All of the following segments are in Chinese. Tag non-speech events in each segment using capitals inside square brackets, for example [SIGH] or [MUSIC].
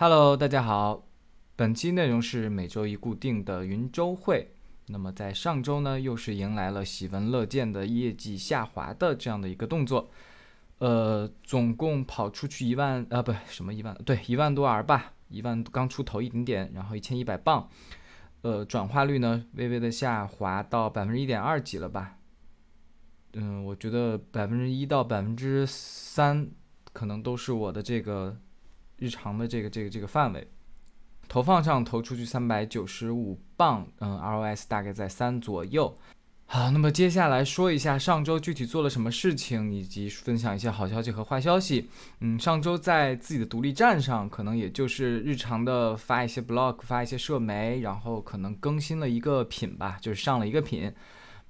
Hello，大家好，本期内容是每周一固定的云周会。那么在上周呢，又是迎来了喜闻乐见的业绩下滑的这样的一个动作。呃，总共跑出去一万啊，不，什么一万？对，一万多 R 吧，一万刚出头一点点，然后一千一百磅。呃，转化率呢，微微的下滑到百分之一点二几了吧？嗯，我觉得百分之一到百分之三，可能都是我的这个日常的这个这个这个范围。投放上投出去三百九十五磅，嗯，ROS 大概在三左右。好，那么接下来说一下上周具体做了什么事情，以及分享一些好消息和坏消息。嗯，上周在自己的独立站上，可能也就是日常的发一些 blog，发一些社媒，然后可能更新了一个品吧，就是上了一个品，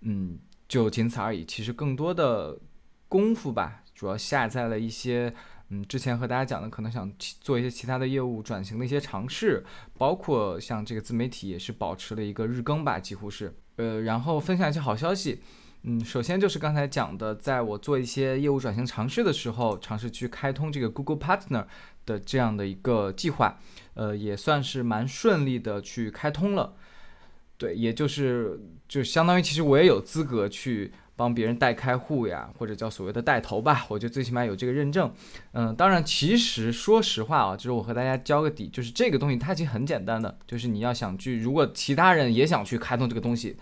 嗯，就仅此而已。其实更多的功夫吧，主要下在了一些，嗯，之前和大家讲的，可能想做一些其他的业务转型的一些尝试，包括像这个自媒体也是保持了一个日更吧，几乎是。呃，然后分享一些好消息。嗯，首先就是刚才讲的，在我做一些业务转型尝试的时候，尝试去开通这个 Google Partner 的这样的一个计划，呃，也算是蛮顺利的去开通了。对，也就是就相当于其实我也有资格去帮别人代开户呀，或者叫所谓的带头吧。我觉得最起码有这个认证。嗯，当然，其实说实话啊，就是我和大家交个底，就是这个东西它其实很简单的，就是你要想去，如果其他人也想去开通这个东西。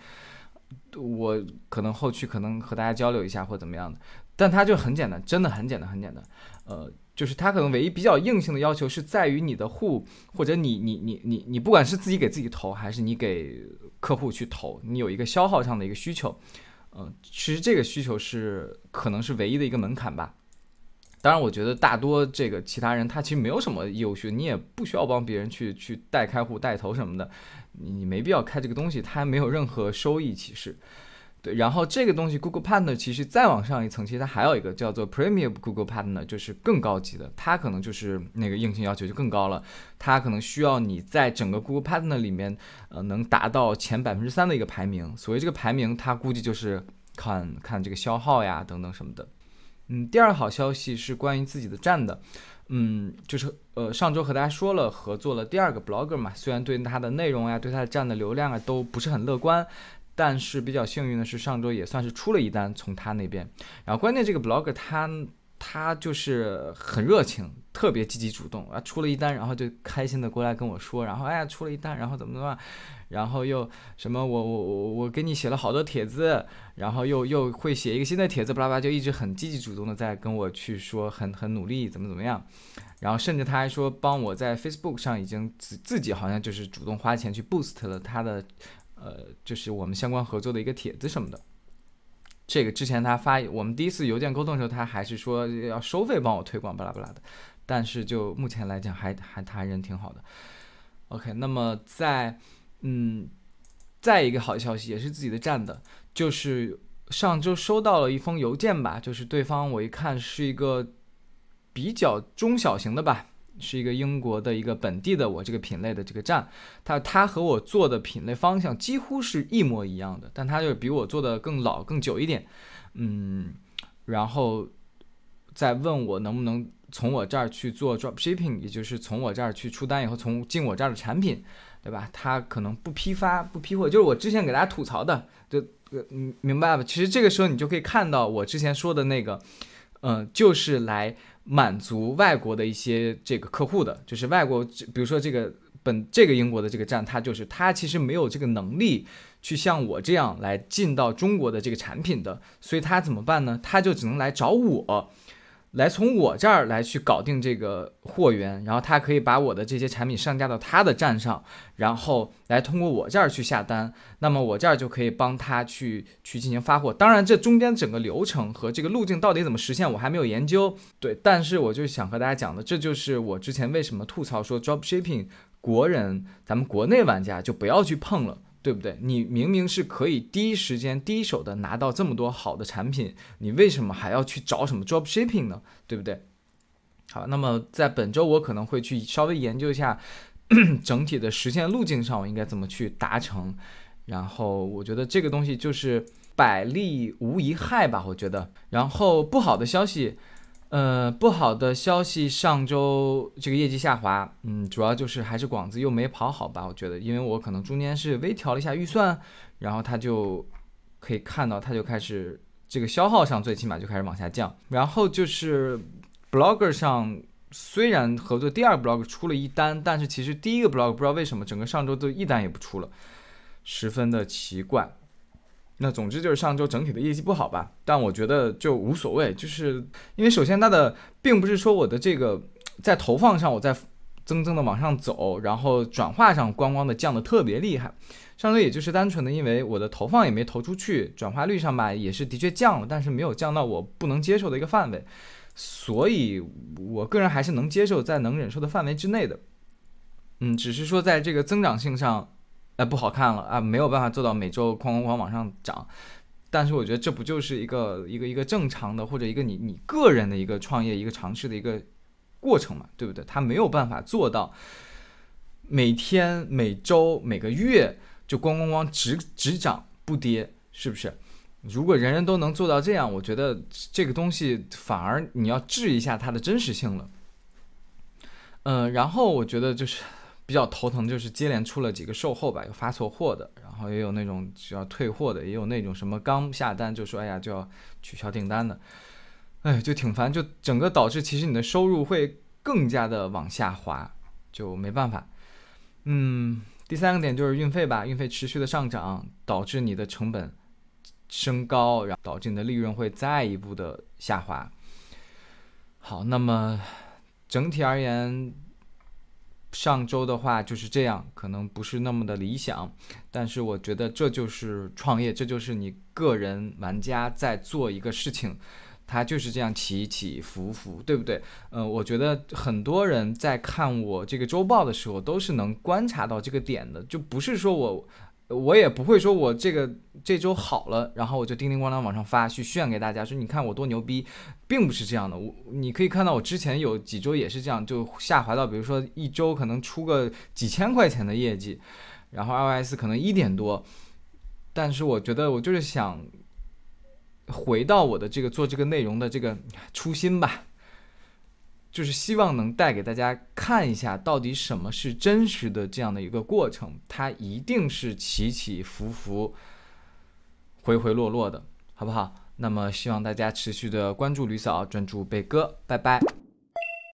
我可能后续可能和大家交流一下或怎么样的，但它就很简单，真的很简单，很简单。呃，就是它可能唯一比较硬性的要求是在于你的户或者你你你你你不管是自己给自己投还是你给客户去投，你有一个消耗上的一个需求。嗯，其实这个需求是可能是唯一的一个门槛吧。当然，我觉得大多这个其他人他其实没有什么业务需求，你也不需要帮别人去去带开户、带头什么的。你你没必要开这个东西，它没有任何收益，其实，对。然后这个东西 Google Partner 其实再往上一层，其实它还有一个叫做 Premium Google Partner，就是更高级的，它可能就是那个硬性要求就更高了，它可能需要你在整个 Google Partner 里面，呃，能达到前百分之三的一个排名。所谓这个排名，它估计就是看看这个消耗呀等等什么的。嗯，第二好消息是关于自己的站的。嗯，就是呃，上周和大家说了合作了第二个 blogger 嘛，虽然对它的内容呀、对它的站的流量啊都不是很乐观，但是比较幸运的是上周也算是出了一单从他那边。然后关键这个 blogger 他他就是很热情，特别积极主动啊，出了一单，然后就开心的过来跟我说，然后哎呀出了一单，然后怎么怎么。然后又什么？我我我我给你写了好多帖子，然后又又会写一个新的帖子，巴拉巴拉，就一直很积极主动的在跟我去说，很很努力，怎么怎么样。然后甚至他还说帮我在 Facebook 上已经自自己好像就是主动花钱去 boost 了他的，呃，就是我们相关合作的一个帖子什么的。这个之前他发我们第一次邮件沟通的时候，他还是说要收费帮我推广，巴拉巴拉的。但是就目前来讲，还还他人挺好的。OK，那么在。嗯，再一个好消息也是自己的站的，就是上周收到了一封邮件吧，就是对方我一看是一个比较中小型的吧，是一个英国的一个本地的我这个品类的这个站，他他和我做的品类方向几乎是一模一样的，但他就是比我做的更老更久一点，嗯，然后在问我能不能从我这儿去做 drop shipping，也就是从我这儿去出单以后从进我这儿的产品。对吧？他可能不批发、不批货，就是我之前给大家吐槽的，就嗯，明白吧？其实这个时候你就可以看到我之前说的那个，嗯，就是来满足外国的一些这个客户的，就是外国，比如说这个本这个英国的这个站，他就是他其实没有这个能力去像我这样来进到中国的这个产品的，所以他怎么办呢？他就只能来找我。来从我这儿来去搞定这个货源，然后他可以把我的这些产品上架到他的站上，然后来通过我这儿去下单，那么我这儿就可以帮他去去进行发货。当然，这中间整个流程和这个路径到底怎么实现，我还没有研究。对，但是我就想和大家讲的，这就是我之前为什么吐槽说 drop shipping 国人咱们国内玩家就不要去碰了。对不对？你明明是可以第一时间、第一手的拿到这么多好的产品，你为什么还要去找什么 drop shipping 呢？对不对？好，那么在本周我可能会去稍微研究一下 [CLEARS THROAT] 整体的实现路径上，我应该怎么去达成。然后我觉得这个东西就是百利无一害吧，我觉得。然后不好的消息，呃，不好的消息，上周这个业绩下滑，嗯，主要就是还是广子又没跑好吧？我觉得，因为我可能中间是微调了一下预算，然后它就可以看到，它就开始这个消耗上最起码就开始往下降。然后就是 Blogger 上，虽然合作第二个 Blog 出了一单，但是其实第一个 Blog 不知道为什么整个上周都一单也不出了，十分的奇怪。那总之就是上周整体的业绩不好吧，但我觉得就无所谓，就是因为首先它的并不是说我的这个在投放上我在增增的往上走，然后转化上咣咣的降的特别厉害，上周也就是单纯的因为我的投放也没投出去，转化率上吧也是的确降了，但是没有降到我不能接受的一个范围，所以我个人还是能接受在能忍受的范围之内的，嗯，只是说在这个增长性上。哎，不好看了啊，没有办法做到每周哐哐哐往上涨，但是我觉得这不就是一个一个一个正常的，或者一个你你个人的一个创业一个尝试的一个过程嘛，对不对？他没有办法做到每天每周每个月就咣咣咣只只涨不跌，是不是？如果人人都能做到这样，我觉得这个东西反而你要质一下它的真实性了。嗯，然后我觉得就是。比较头疼就是接连出了几个售后吧，有发错货的，然后也有那种需要退货的，也有那种什么刚下单就说哎呀就要取消订单的，哎，就挺烦，就整个导致其实你的收入会更加的往下滑，就没办法。嗯，第三个点就是运费吧，运费持续的上涨，导致你的成本升高，然后导致你的利润会再一步的下滑。好，那么整体而言。上周的话就是这样，可能不是那么的理想，但是我觉得这就是创业，这就是你个人玩家在做一个事情，它就是这样起起伏伏，对不对？嗯，我觉得很多人在看我这个周报的时候，都是能观察到这个点的，就不是说我。我也不会说我这个这周好了，然后我就叮叮咣啷往上发去炫给大家说，你看我多牛逼，并不是这样的。我你可以看到我之前有几周也是这样，就下滑到比如说一周可能出个几千块钱的业绩，然后 iOS 可能一点多，但是我觉得我就是想回到我的这个做这个内容的这个初心吧。就是希望能带给大家看一下，到底什么是真实的这样的一个过程，它一定是起起伏伏、回回落落的，好不好？那么希望大家持续的关注吕嫂，专注贝哥，拜拜。